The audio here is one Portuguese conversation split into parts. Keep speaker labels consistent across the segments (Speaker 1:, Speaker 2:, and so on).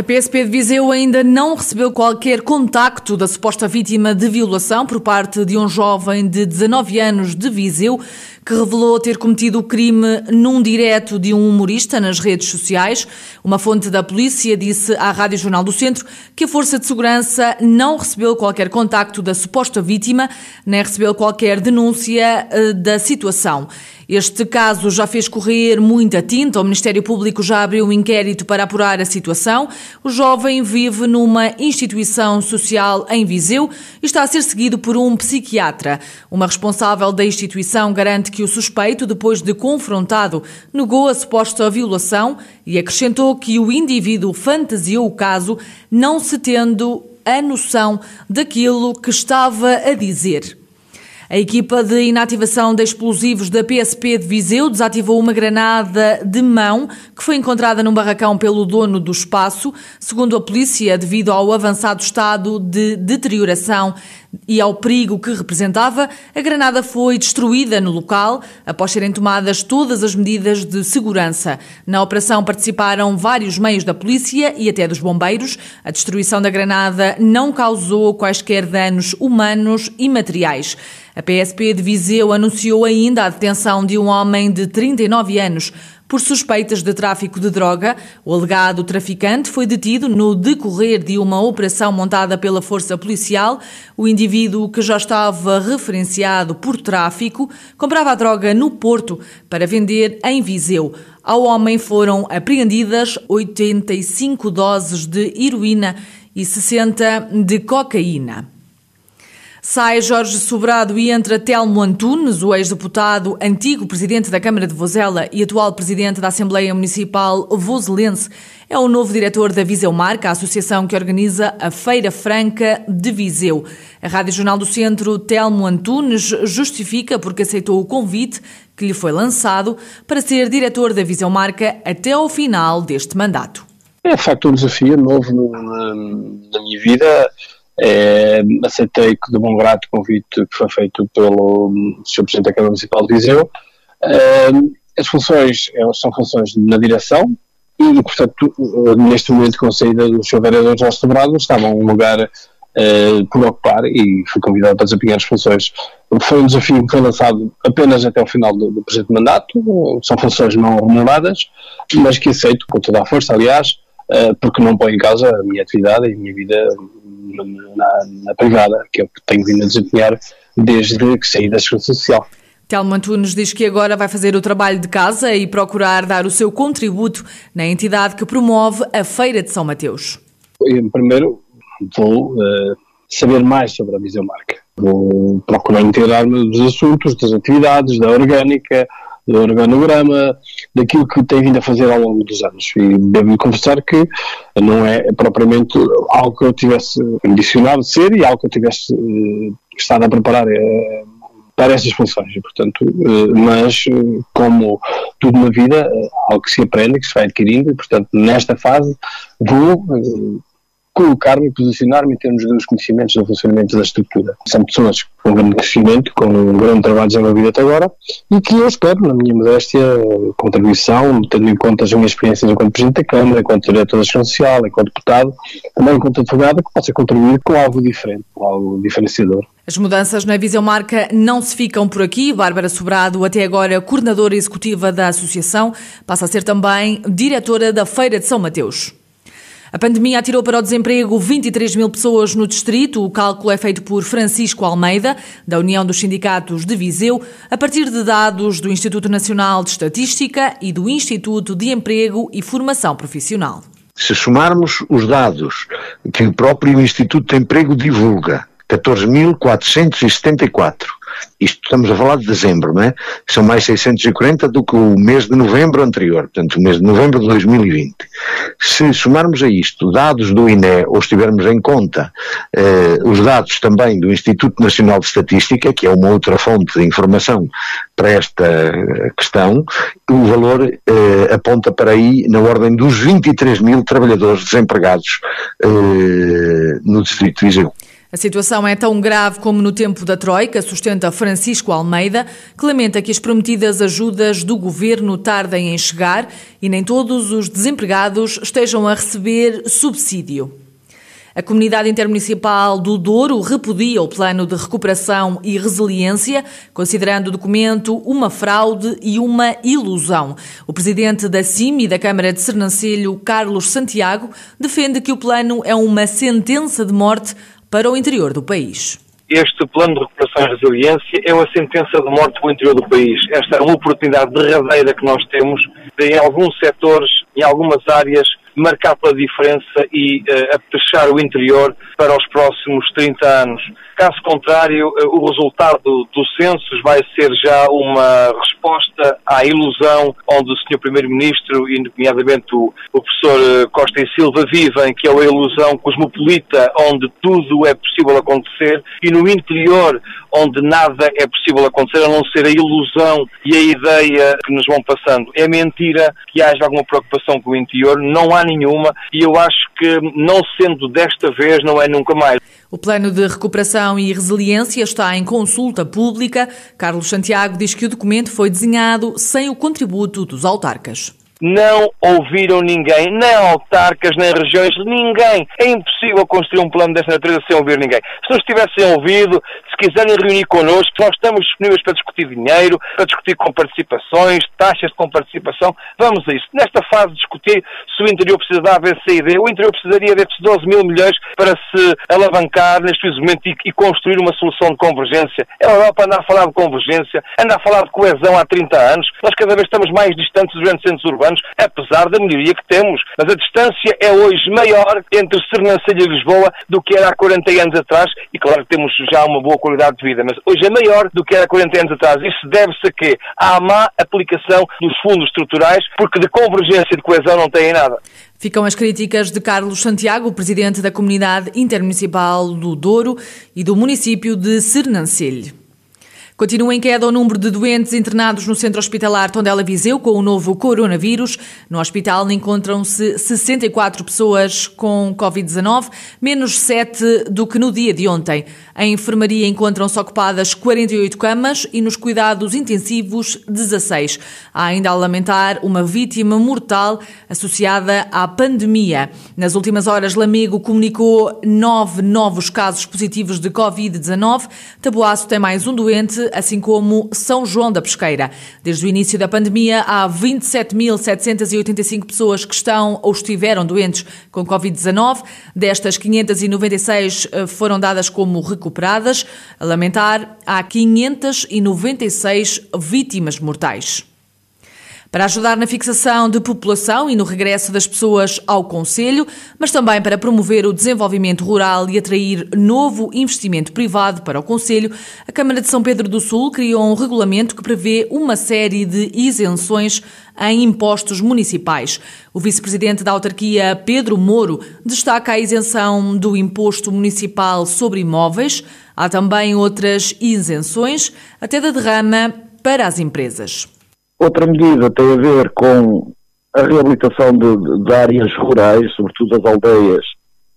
Speaker 1: A PSP de Viseu ainda não recebeu qualquer contacto da suposta vítima de violação por parte de um jovem de 19 anos de Viseu que revelou ter cometido o crime num direto de um humorista nas redes sociais. Uma fonte da polícia disse à Rádio Jornal do Centro que a Força de Segurança não recebeu qualquer contacto da suposta vítima, nem recebeu qualquer denúncia eh, da situação. Este caso já fez correr muita tinta, o Ministério Público já abriu um inquérito para apurar a situação. O jovem vive numa instituição social em Viseu e está a ser seguido por um psiquiatra. Uma responsável da instituição garante que o suspeito, depois de confrontado, negou a suposta violação e acrescentou que o indivíduo fantasiou o caso, não se tendo a noção daquilo que estava a dizer. A equipa de inativação de explosivos da PSP de Viseu desativou uma granada de mão que foi encontrada num barracão pelo dono do espaço. Segundo a polícia, devido ao avançado estado de deterioração e ao perigo que representava, a granada foi destruída no local após serem tomadas todas as medidas de segurança. Na operação participaram vários meios da polícia e até dos bombeiros. A destruição da granada não causou quaisquer danos humanos e materiais. A PSP de Viseu anunciou ainda a detenção de um homem de 39 anos por suspeitas de tráfico de droga. O alegado traficante foi detido no decorrer de uma operação montada pela Força Policial. O indivíduo, que já estava referenciado por tráfico, comprava a droga no Porto para vender em Viseu. Ao homem foram apreendidas 85 doses de heroína e 60 de cocaína. Sai Jorge Sobrado e entra Telmo Antunes, o ex-deputado, antigo presidente da Câmara de Vozela e atual presidente da Assembleia Municipal Voselense. É o novo diretor da Viseu Marca, a associação que organiza a Feira Franca de Viseu. A Rádio Jornal do Centro, Telmo Antunes, justifica porque aceitou o convite que lhe foi lançado para ser diretor da Viseu Marca até ao final deste mandato.
Speaker 2: É, de facto, um desafio novo na minha vida é, aceitei de bom grado o convite que foi feito pelo Sr. Presidente da Câmara Municipal de Viseu. É, as funções é, são funções na direção e, portanto, neste momento, com a saída do Sr. Vereador Jorge Sobrado, estava um lugar uh, por ocupar e fui convidado para desempenhar as funções. Foi um desafio que foi lançado apenas até o final do, do presente mandato, são funções não remuneradas, mas que aceito com toda a força, aliás, porque não põe em causa a minha atividade e a minha vida na, na privada, que é o que tenho vindo a desempenhar desde que saí da Segurança Social.
Speaker 1: Telmo Antunes diz que agora vai fazer o trabalho de casa e procurar dar o seu contributo na entidade que promove a Feira de São Mateus.
Speaker 2: Primeiro, vou uh, saber mais sobre a Viseu Marca. Vou procurar inteirar-me dos assuntos, das atividades, da orgânica, do organograma, daquilo que tem vindo a fazer ao longo dos anos. E devo-lhe confessar que não é propriamente algo que eu tivesse ambicionado ser e algo que eu tivesse uh, estado a preparar uh, para essas funções. Portanto, uh, mas como tudo na vida, algo que se aprende, que se vai adquirindo, e, portanto, nesta fase vou colocar-me posicionar-me em termos dos conhecimentos do funcionamento da estrutura. São pessoas com grande crescimento, com um grande trabalho desenvolvido até agora e que eu espero, na minha modéstia, contribuição, tendo em conta as minhas experiências enquanto Presidente da Câmara, enquanto Diretor da Ação Social, enquanto Deputado, também enquanto advogado, que possa contribuir com algo diferente, com algo diferenciador.
Speaker 1: As mudanças na Visão Marca não se ficam por aqui. Bárbara Sobrado, até agora coordenadora executiva da associação, passa a ser também diretora da Feira de São Mateus. A pandemia atirou para o desemprego 23 mil pessoas no distrito. O cálculo é feito por Francisco Almeida, da União dos Sindicatos de Viseu, a partir de dados do Instituto Nacional de Estatística e do Instituto de Emprego e Formação Profissional.
Speaker 3: Se somarmos os dados que o próprio Instituto de Emprego divulga, 14.474, isto estamos a falar de dezembro, não é? São mais 640 do que o mês de novembro anterior, portanto, o mês de novembro de 2020. Se somarmos a isto dados do INE ou estivermos em conta eh, os dados também do Instituto Nacional de Estatística, que é uma outra fonte de informação para esta questão, o valor eh, aponta para aí na ordem dos 23 mil trabalhadores desempregados eh, no Distrito de Viseu.
Speaker 1: A situação é tão grave como no tempo da Troika, sustenta Francisco Almeida, que lamenta que as prometidas ajudas do governo tardem em chegar e nem todos os desempregados estejam a receber subsídio. A comunidade intermunicipal do Douro repudia o plano de recuperação e resiliência, considerando o documento uma fraude e uma ilusão. O presidente da CIM e da Câmara de Sernancelho, Carlos Santiago, defende que o plano é uma sentença de morte para o interior do país.
Speaker 4: Este plano de recuperação e resiliência é uma sentença de morte para o interior do país. Esta é uma oportunidade derradeira que nós temos de, em alguns setores, em algumas áreas, marcar pela diferença e uh, o interior para os próximos 30 anos. Caso contrário, uh, o resultado do censo vai ser já uma resposta à ilusão onde o Sr. Primeiro-Ministro, e nomeadamente o, o professor eh, Costa e Silva, vivem, que é a ilusão cosmopolita, onde tudo é possível acontecer, e no interior, onde nada é possível acontecer, a não ser a ilusão e a ideia que nos vão passando. É mentira que haja alguma preocupação com o interior, não há nenhuma, e eu acho que, não sendo desta vez, não é nunca mais.
Speaker 1: O plano de recuperação e resiliência está em consulta pública. Carlos Santiago diz que o documento foi desenhado sem o contributo dos autarcas
Speaker 4: não ouviram ninguém, nem autarcas, nem regiões, ninguém. É impossível construir um plano desta natureza sem ouvir ninguém. Se nos tivessem ouvido, se quiserem reunir connosco, nós estamos disponíveis para discutir dinheiro, para discutir com participações, taxas de comparticipação. Vamos a isso. Nesta fase de discutir se o interior precisa da ABCD, o interior precisaria destes 12 mil milhões para se alavancar neste momento e, e construir uma solução de convergência. É a Europa anda a falar de convergência, anda a falar de coesão há 30 anos. Nós cada vez estamos mais distantes dos grandes centros urbanos anos, apesar da melhoria que temos. Mas a distância é hoje maior entre Sernancelho e Lisboa do que era há 40 anos atrás, e claro que temos já uma boa qualidade de vida, mas hoje é maior do que era há 40 anos atrás. Isso deve-se a quê? À má aplicação dos fundos estruturais, porque de convergência e de coesão não têm nada.
Speaker 1: Ficam as críticas de Carlos Santiago, presidente da Comunidade Intermunicipal do Douro e do município de Sernancelho. Continua em queda o número de doentes internados no centro hospitalar Tondela Viseu com o novo coronavírus. No hospital encontram-se 64 pessoas com Covid-19, menos 7 do que no dia de ontem. Em enfermaria encontram-se ocupadas 48 camas e nos cuidados intensivos 16. Há ainda a lamentar uma vítima mortal associada à pandemia. Nas últimas horas, Lamego comunicou nove novos casos positivos de Covid-19. Taboaço tem mais um doente assim como São João da Pesqueira. Desde o início da pandemia, há 27.785 pessoas que estão ou estiveram doentes com Covid-19. Destas, 596 eh, foram dadas como recuperadas. A lamentar, há 596 vítimas mortais. Para ajudar na fixação de população e no regresso das pessoas ao Conselho, mas também para promover o desenvolvimento rural e atrair novo investimento privado para o Conselho, a Câmara de São Pedro do Sul criou um regulamento que prevê uma série de isenções em impostos municipais. O vice-presidente da autarquia, Pedro Moro, destaca a isenção do imposto municipal sobre imóveis. Há também outras isenções, até da derrama para as empresas.
Speaker 5: Outra medida tem a ver com a reabilitação de, de áreas rurais, sobretudo as aldeias,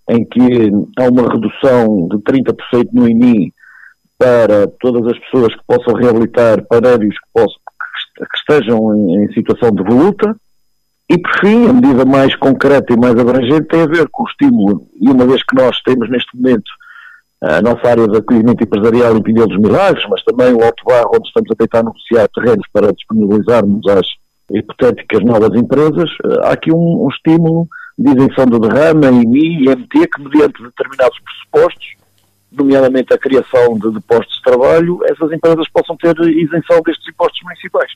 Speaker 5: em que há uma redução de 30% no INI para todas as pessoas que possam reabilitar parédios que, possam, que estejam em, em, situação de voluta. E, por fim, a medida mais concreta e mais abrangente tem a ver com o estímulo, e uma vez que nós temos neste momento a nossa área de acolhimento empresarial em Pinhel dos Milagres, mas também o Alto Barro, onde estamos a tentar negociar terrenos para disponibilizarmos às hipotéticas novas empresas, eh, há aqui um, um estímulo de isenção do derrama, IMI e MT, que mediante determinados pressupostos, nomeadamente a criação de, de postos de trabalho, essas empresas possam ter isenção destes impostos municipais.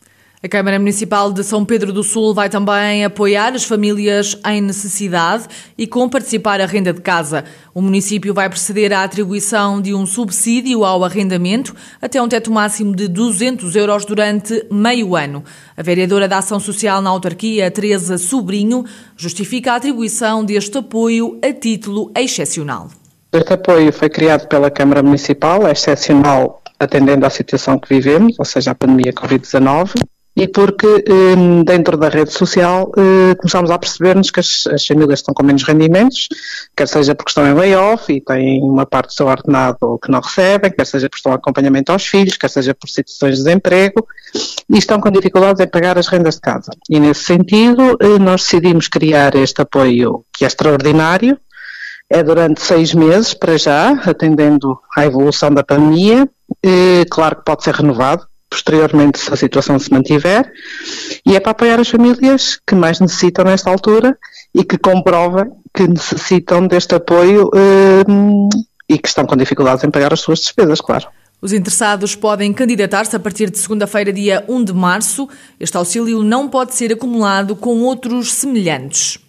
Speaker 1: A Câmara Municipal de São Pedro do Sul vai também apoiar as famílias em necessidade e com participar a renda de casa. O município vai proceder à atribuição de um subsídio ao arrendamento até um teto máximo de 200 euros durante meio ano. A vereadora da Ação Social na autarquia, Teresa Sobrinho, justifica a atribuição deste apoio a título excepcional.
Speaker 6: Este apoio foi criado pela Câmara Municipal, é excepcional atendendo à situação que vivemos, ou seja, a pandemia Covid-19 e porque hum, dentro da rede social eh, começámos a perceber-nos que as, as, famílias estão com menos rendimentos, quer seja porque estão em layoff e têm uma parte do seu ordenado que não recebem, quer seja por estão acompanhamento aos filhos, quer seja por situações de desemprego e estão com dificuldades em pagar as rendas de casa. E nesse sentido, eh, nós decidimos criar este apoio que é extraordinário, é durante seis meses para já, atendendo à evolução da pandemia. E, claro que pode ser renovado posteriormente se a situação se mantiver e é para apoiar as famílias que mais necessitam nesta altura e que comprovem que necessitam deste apoio um, e que estão com dificuldades em pagar as suas despesas, claro.
Speaker 1: Os interessados podem candidatar-se a partir de segunda-feira, dia 1 de março. Este auxílio não pode ser acumulado com outros semelhantes.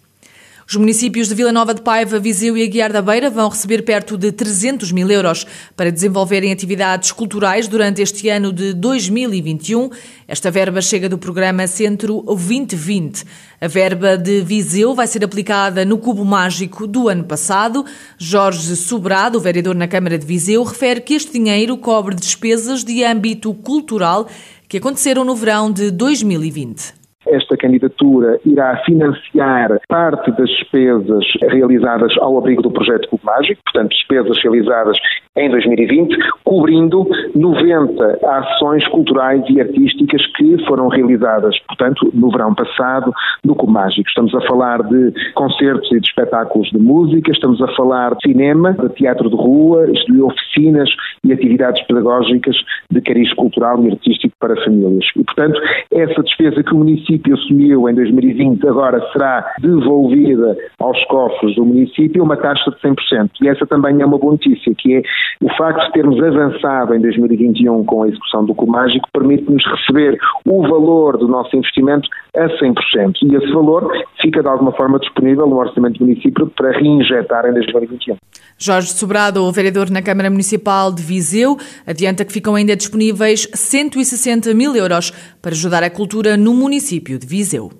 Speaker 1: Os municípios de Vila Nova de Paiva, Viseu e Aguiar da Beira vão receber perto de 300 mil euros para desenvolverem atividades culturais durante este ano de 2021. Esta verba chega do programa Centro 2020. A verba de Viseu vai ser aplicada no Cubo Mágico do ano passado. Jorge Sobrado, vereador na Câmara de Viseu, refere que este dinheiro cobre despesas de âmbito cultural que aconteceram no verão de 2020
Speaker 7: esta candidatura irá financiar parte das despesas realizadas ao abrigo do projeto Clube Mágico, portanto, despesas realizadas em 2020, cobrindo 90 ações culturais e artísticas que foram realizadas, portanto, no verão passado, no Clube Mágico. Estamos a falar de concertos e de espetáculos de música, estamos a falar de cinema, de teatro de rua, de oficinas e atividades pedagógicas de cariz cultural e artístico para famílias. E, portanto, essa despesa que o município assumiu em 2020 agora será devolvida aos cofres do município uma taxa de 100%. E essa também é uma boa notícia, que é o facto de termos avançado em 2021 com a execução do Comágico permite-nos receber o valor do nosso investimento a 100%. E esse valor fica de alguma forma disponível no orçamento do município para reinjetar em 2021.
Speaker 1: Jorge Sobrado, o vereador na Câmara Municipal de Viseu, adianta que ficam ainda disponíveis 160 mil euros para ajudar a cultura no município de Viseu.